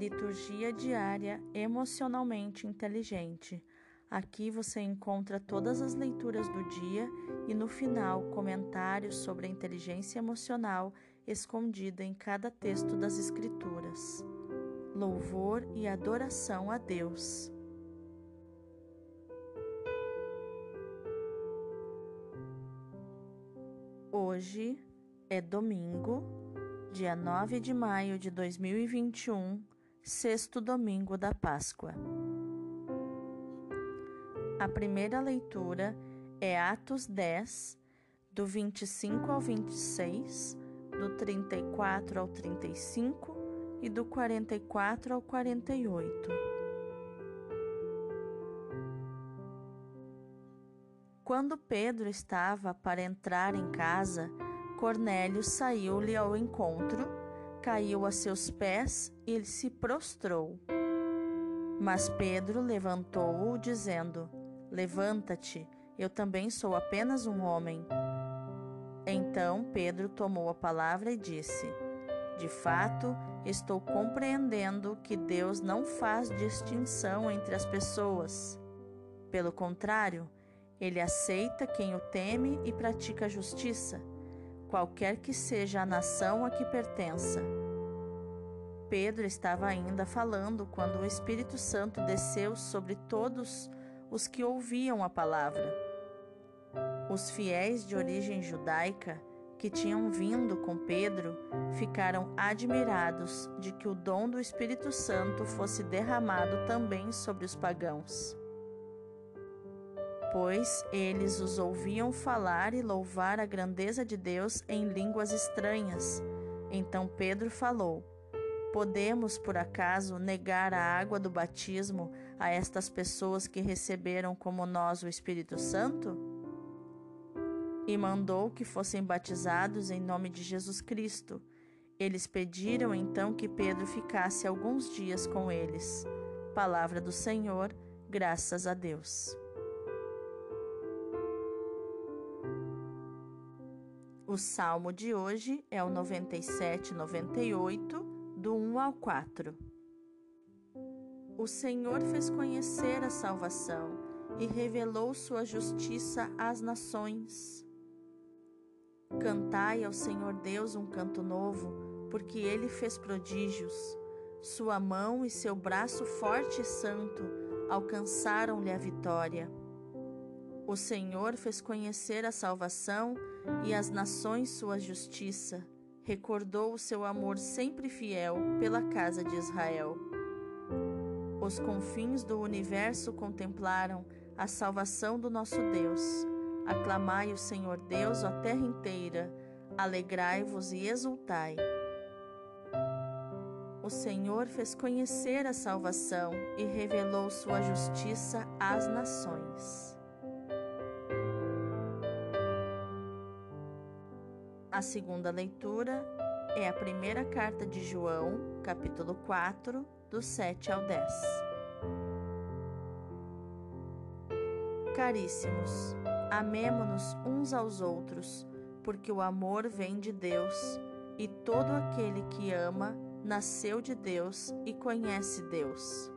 Liturgia diária emocionalmente inteligente. Aqui você encontra todas as leituras do dia e no final comentários sobre a inteligência emocional escondida em cada texto das Escrituras. Louvor e adoração a Deus. Hoje é domingo, dia 9 de maio de 2021, sexto domingo da Páscoa. A primeira leitura é Atos 10, do 25 ao 26, do 34 ao 35 e do 44 ao 48. Quando Pedro estava para entrar em casa, Cornélio saiu-lhe ao encontro, caiu a seus pés e se prostrou. Mas Pedro levantou-o, dizendo: Levanta-te, eu também sou apenas um homem. Então Pedro tomou a palavra e disse: De fato, estou compreendendo que Deus não faz distinção entre as pessoas. Pelo contrário, ele aceita quem o teme e pratica a justiça, qualquer que seja a nação a que pertença. Pedro estava ainda falando quando o Espírito Santo desceu sobre todos os que ouviam a palavra. Os fiéis de origem judaica que tinham vindo com Pedro ficaram admirados de que o dom do Espírito Santo fosse derramado também sobre os pagãos pois eles os ouviam falar e louvar a grandeza de Deus em línguas estranhas. Então Pedro falou: Podemos, por acaso, negar a água do batismo a estas pessoas que receberam como nós o Espírito Santo? E mandou que fossem batizados em nome de Jesus Cristo. Eles pediram então que Pedro ficasse alguns dias com eles. Palavra do Senhor, graças a Deus. O salmo de hoje é o 97, 98, do 1 ao 4. O Senhor fez conhecer a salvação e revelou sua justiça às nações. Cantai ao Senhor Deus um canto novo, porque ele fez prodígios. Sua mão e seu braço forte e santo alcançaram-lhe a vitória. O Senhor fez conhecer a salvação e as nações sua justiça. Recordou o seu amor sempre fiel pela casa de Israel. Os confins do universo contemplaram a salvação do nosso Deus. Aclamai o Senhor Deus, a terra inteira, alegrai-vos e exultai. O Senhor fez conhecer a salvação e revelou sua justiça às nações. A segunda leitura é a primeira carta de João, capítulo 4, do 7 ao 10. Caríssimos, amemo-nos uns aos outros, porque o amor vem de Deus, e todo aquele que ama nasceu de Deus e conhece Deus.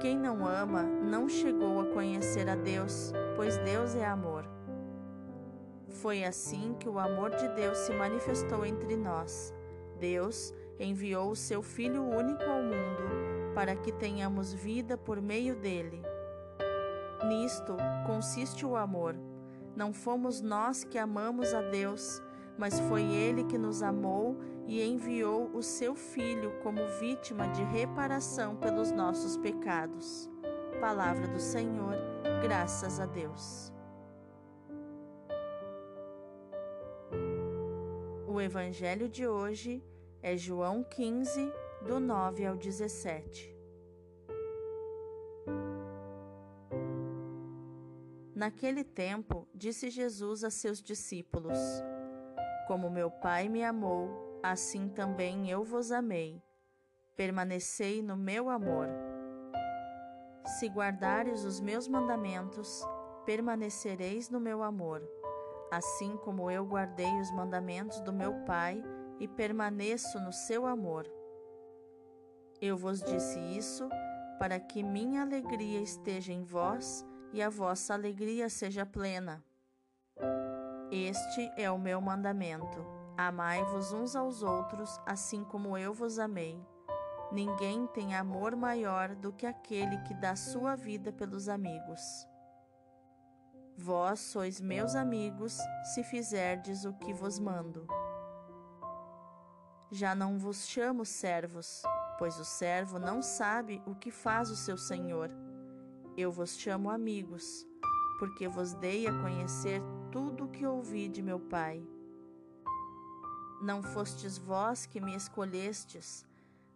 Quem não ama não chegou a conhecer a Deus, pois Deus é amor. Foi assim que o amor de Deus se manifestou entre nós. Deus enviou o seu Filho único ao mundo para que tenhamos vida por meio dele. Nisto consiste o amor. Não fomos nós que amamos a Deus, mas foi Ele que nos amou e enviou o seu Filho como vítima de reparação pelos nossos pecados. Palavra do Senhor, graças a Deus. O evangelho de hoje é João 15, do 9 ao 17. Naquele tempo, disse Jesus a seus discípulos: Como meu Pai me amou, assim também eu vos amei. Permanecei no meu amor. Se guardares os meus mandamentos, permanecereis no meu amor assim como eu guardei os mandamentos do meu Pai e permaneço no seu amor. Eu vos disse isso para que minha alegria esteja em vós e a vossa alegria seja plena. Este é o meu mandamento: amai-vos uns aos outros, assim como eu vos amei. Ninguém tem amor maior do que aquele que dá sua vida pelos amigos. Vós sois meus amigos se fizerdes o que vos mando. Já não vos chamo servos, pois o servo não sabe o que faz o seu senhor. Eu vos chamo amigos, porque vos dei a conhecer tudo o que ouvi de meu Pai. Não fostes vós que me escolhestes,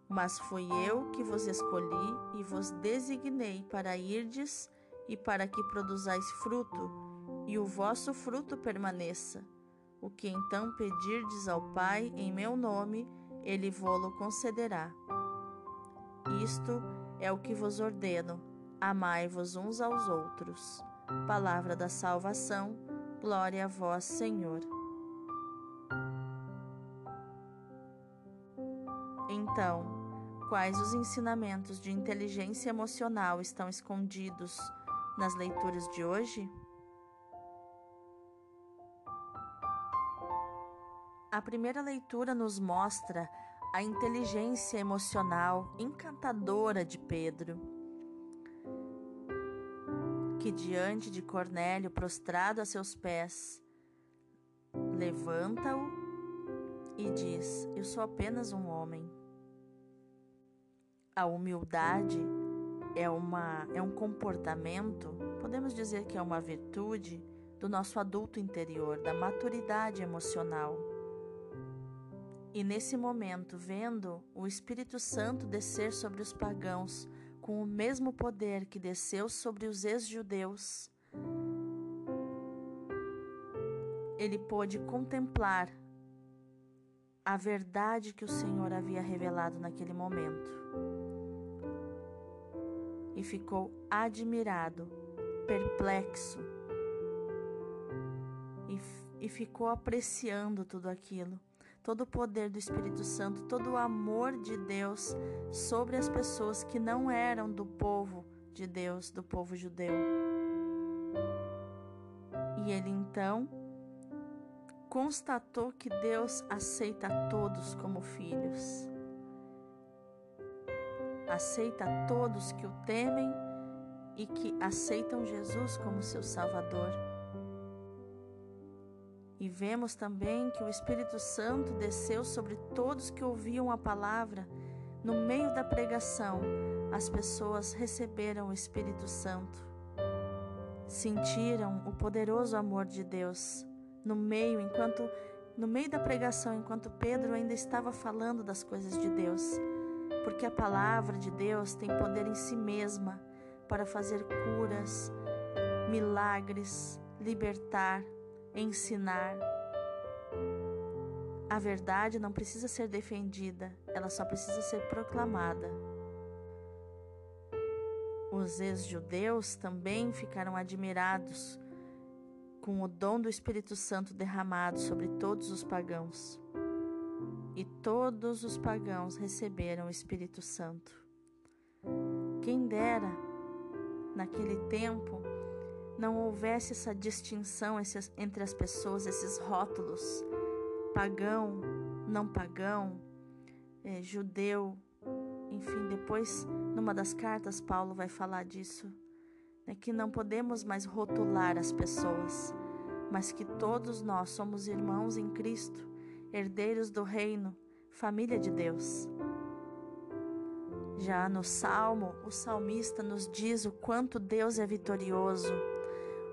mas fui eu que vos escolhi e vos designei para irdes e para que produzais fruto, e o vosso fruto permaneça. O que então pedirdes ao Pai em meu nome, ele vô-lo concederá. Isto é o que vos ordeno: amai-vos uns aos outros. Palavra da salvação, glória a vós, Senhor. Então, Quais os ensinamentos de inteligência emocional estão escondidos nas leituras de hoje? A primeira leitura nos mostra a inteligência emocional encantadora de Pedro, que diante de Cornélio prostrado a seus pés, levanta-o e diz: Eu sou apenas um homem. A humildade é, uma, é um comportamento, podemos dizer que é uma virtude do nosso adulto interior, da maturidade emocional. E nesse momento, vendo o Espírito Santo descer sobre os pagãos com o mesmo poder que desceu sobre os ex-judeus, ele pôde contemplar a verdade que o Senhor havia revelado naquele momento e ficou admirado, perplexo e, e ficou apreciando tudo aquilo, todo o poder do Espírito Santo, todo o amor de Deus sobre as pessoas que não eram do povo de Deus, do povo judeu. E ele então constatou que Deus aceita todos como filhos aceita todos que o temem e que aceitam Jesus como seu Salvador. E vemos também que o Espírito Santo desceu sobre todos que ouviam a palavra. No meio da pregação, as pessoas receberam o Espírito Santo. Sentiram o poderoso amor de Deus no meio enquanto no meio da pregação, enquanto Pedro ainda estava falando das coisas de Deus porque a palavra de Deus tem poder em si mesma para fazer curas, milagres, libertar, ensinar. A verdade não precisa ser defendida, ela só precisa ser proclamada. Os ex-judeus também ficaram admirados com o dom do Espírito Santo derramado sobre todos os pagãos e todos os pagãos receberam o Espírito Santo. Quem dera, naquele tempo, não houvesse essa distinção entre as pessoas, esses rótulos, pagão, não pagão, é, judeu, enfim, depois, numa das cartas, Paulo vai falar disso, né, que não podemos mais rotular as pessoas, mas que todos nós somos irmãos em Cristo herdeiros do reino, família de Deus. Já no Salmo, o salmista nos diz o quanto Deus é vitorioso,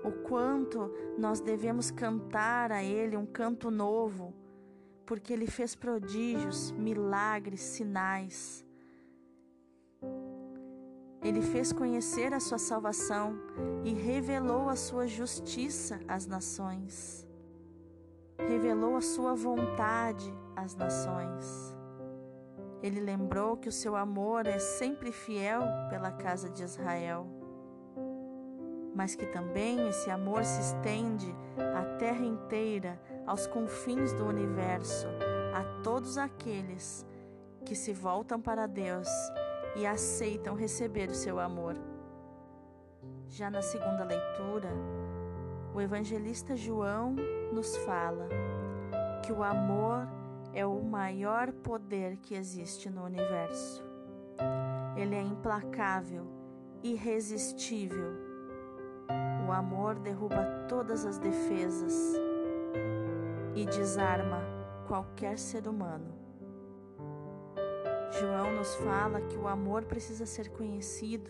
o quanto nós devemos cantar a Ele um canto novo, porque Ele fez prodígios, milagres, sinais. Ele fez conhecer a sua salvação e revelou a sua justiça às nações revelou a sua vontade às nações. Ele lembrou que o seu amor é sempre fiel pela casa de Israel, mas que também esse amor se estende à terra inteira, aos confins do universo, a todos aqueles que se voltam para Deus e aceitam receber o seu amor. Já na segunda leitura, o evangelista João nos fala que o amor é o maior poder que existe no universo. Ele é implacável, irresistível. O amor derruba todas as defesas e desarma qualquer ser humano. João nos fala que o amor precisa ser conhecido,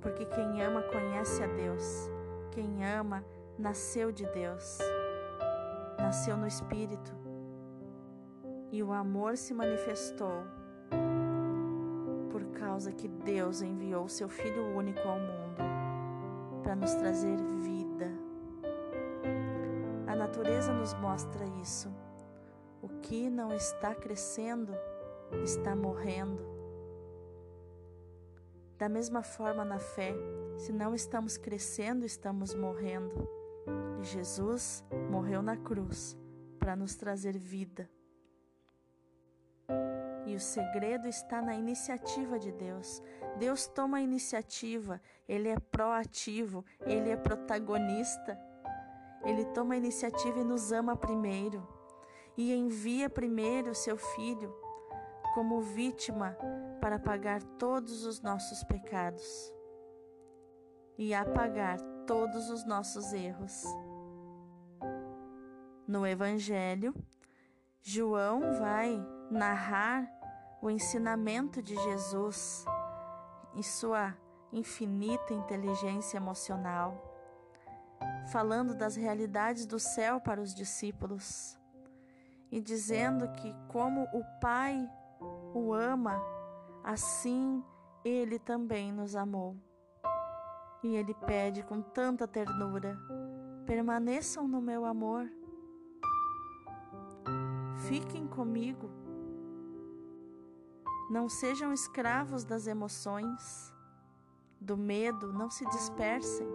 porque quem ama conhece a Deus. Quem ama nasceu de Deus, nasceu no Espírito, e o amor se manifestou por causa que Deus enviou seu Filho único ao mundo para nos trazer vida. A natureza nos mostra isso. O que não está crescendo está morrendo. Da mesma forma, na fé, se não estamos crescendo, estamos morrendo. Jesus morreu na cruz para nos trazer vida. E o segredo está na iniciativa de Deus. Deus toma a iniciativa, ele é proativo, ele é protagonista. Ele toma a iniciativa e nos ama primeiro. E envia primeiro o seu filho como vítima para pagar todos os nossos pecados e apagar todos os nossos erros. No Evangelho, João vai narrar o ensinamento de Jesus e sua infinita inteligência emocional, falando das realidades do céu para os discípulos e dizendo que, como o Pai o ama, assim ele também nos amou. E ele pede com tanta ternura: permaneçam no meu amor, fiquem comigo, não sejam escravos das emoções, do medo, não se dispersem,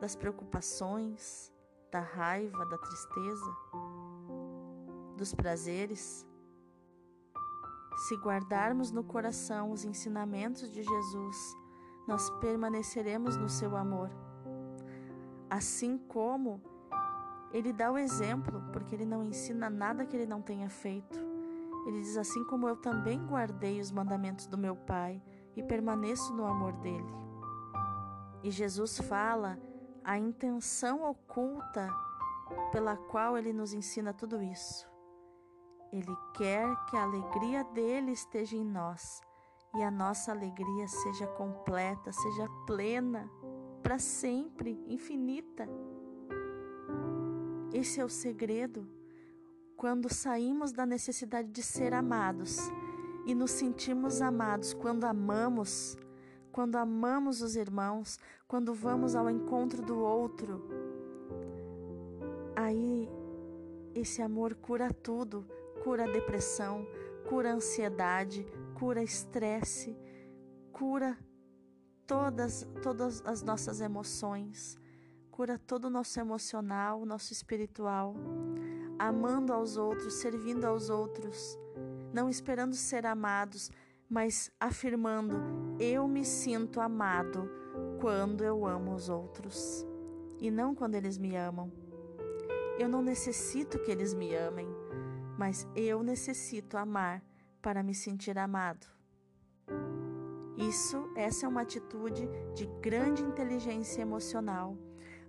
das preocupações, da raiva, da tristeza, dos prazeres. Se guardarmos no coração os ensinamentos de Jesus, nós permaneceremos no seu amor. Assim como ele dá o exemplo, porque ele não ensina nada que ele não tenha feito. Ele diz assim como eu também guardei os mandamentos do meu Pai e permaneço no amor dele. E Jesus fala a intenção oculta pela qual ele nos ensina tudo isso. Ele quer que a alegria dele esteja em nós e a nossa alegria seja completa, seja plena, para sempre, infinita. Esse é o segredo. Quando saímos da necessidade de ser amados e nos sentimos amados quando amamos, quando amamos os irmãos, quando vamos ao encontro do outro, aí esse amor cura tudo cura a depressão, cura a ansiedade, cura estresse, cura todas, todas as nossas emoções, cura todo o nosso emocional, nosso espiritual, amando aos outros, servindo aos outros, não esperando ser amados, mas afirmando: eu me sinto amado quando eu amo os outros e não quando eles me amam. Eu não necessito que eles me amem mas eu necessito amar para me sentir amado. Isso, essa é uma atitude de grande inteligência emocional.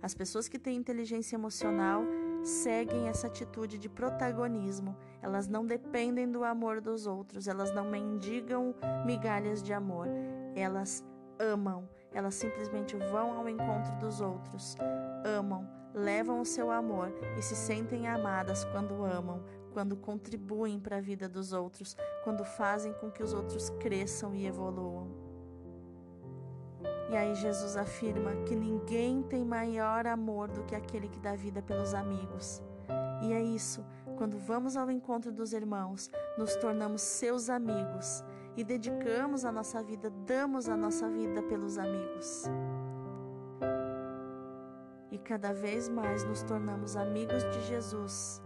As pessoas que têm inteligência emocional seguem essa atitude de protagonismo. Elas não dependem do amor dos outros, elas não mendigam migalhas de amor. Elas amam, elas simplesmente vão ao encontro dos outros, amam, levam o seu amor e se sentem amadas quando amam, quando contribuem para a vida dos outros, quando fazem com que os outros cresçam e evoluam. E aí Jesus afirma que ninguém tem maior amor do que aquele que dá vida pelos amigos. E é isso, quando vamos ao encontro dos irmãos, nos tornamos seus amigos e dedicamos a nossa vida, damos a nossa vida pelos amigos. E cada vez mais nos tornamos amigos de Jesus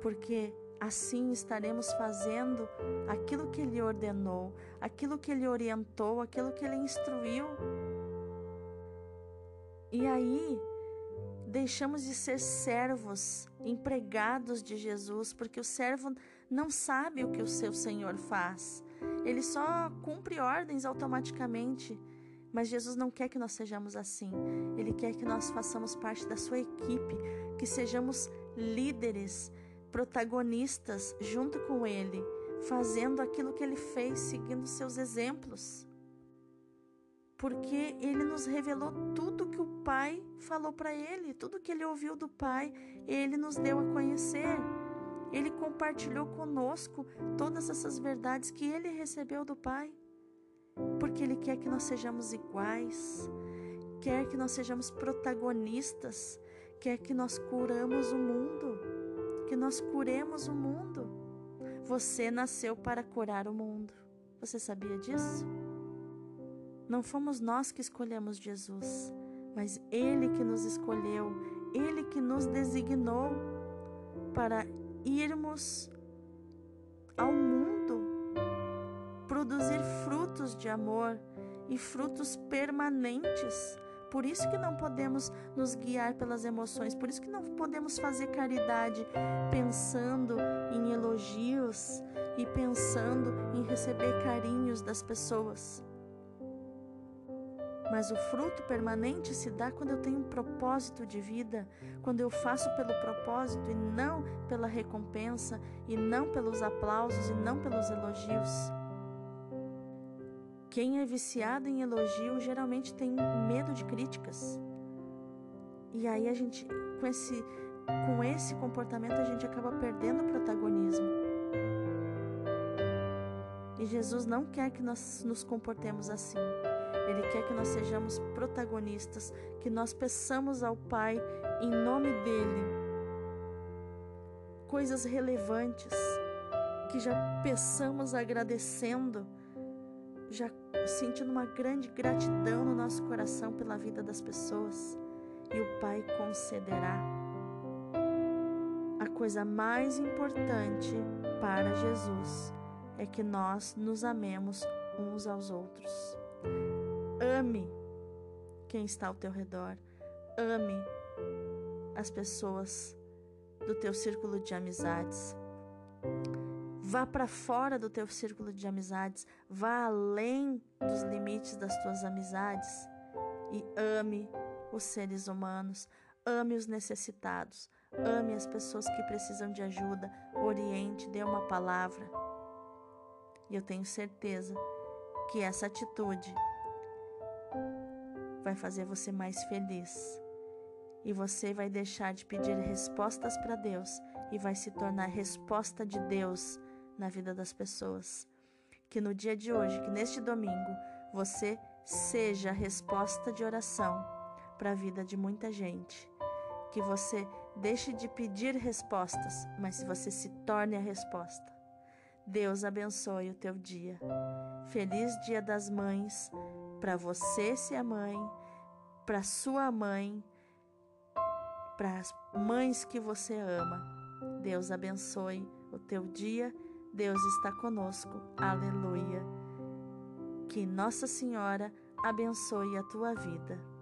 porque assim estaremos fazendo aquilo que Ele ordenou, aquilo que Ele orientou, aquilo que Ele instruiu. E aí, deixamos de ser servos, empregados de Jesus, porque o servo não sabe o que o seu Senhor faz. Ele só cumpre ordens automaticamente. Mas Jesus não quer que nós sejamos assim. Ele quer que nós façamos parte da sua equipe, que sejamos líderes, protagonistas junto com ele, fazendo aquilo que ele fez, seguindo seus exemplos. Porque ele nos revelou tudo que o Pai falou para ele, tudo que ele ouviu do Pai, ele nos deu a conhecer. Ele compartilhou conosco todas essas verdades que ele recebeu do Pai. Porque ele quer que nós sejamos iguais, quer que nós sejamos protagonistas, quer que nós curamos o mundo, que nós curemos o mundo. Você nasceu para curar o mundo. Você sabia disso? Não fomos nós que escolhemos Jesus, mas Ele que nos escolheu, Ele que nos designou para irmos ao mundo, produzir frutos de amor e frutos permanentes. Por isso que não podemos nos guiar pelas emoções, por isso que não podemos fazer caridade pensando em elogios e pensando em receber carinhos das pessoas. Mas o fruto permanente se dá quando eu tenho um propósito de vida, quando eu faço pelo propósito e não pela recompensa, e não pelos aplausos e não pelos elogios. Quem é viciado em elogio geralmente tem medo de críticas. E aí a gente, com esse, com esse comportamento, a gente acaba perdendo o protagonismo. E Jesus não quer que nós nos comportemos assim. Ele quer que nós sejamos protagonistas, que nós peçamos ao Pai em nome dele coisas relevantes, que já peçamos agradecendo, já sentindo uma grande gratidão no nosso coração pela vida das pessoas, e o Pai concederá. A coisa mais importante para Jesus é que nós nos amemos uns aos outros. Ame quem está ao teu redor. Ame as pessoas do teu círculo de amizades. Vá para fora do teu círculo de amizades, vá além dos limites das tuas amizades e ame os seres humanos, ame os necessitados, ame as pessoas que precisam de ajuda, oriente, dê uma palavra. E eu tenho certeza que essa atitude vai fazer você mais feliz. E você vai deixar de pedir respostas para Deus e vai se tornar resposta de Deus na vida das pessoas. Que no dia de hoje, que neste domingo, você seja a resposta de oração para a vida de muita gente. Que você deixe de pedir respostas, mas você se torne a resposta. Deus abençoe o teu dia. Feliz Dia das Mães para você ser a mãe, para sua mãe, para as mães que você ama. Deus abençoe o teu dia. Deus está conosco. Aleluia. Que Nossa Senhora abençoe a tua vida.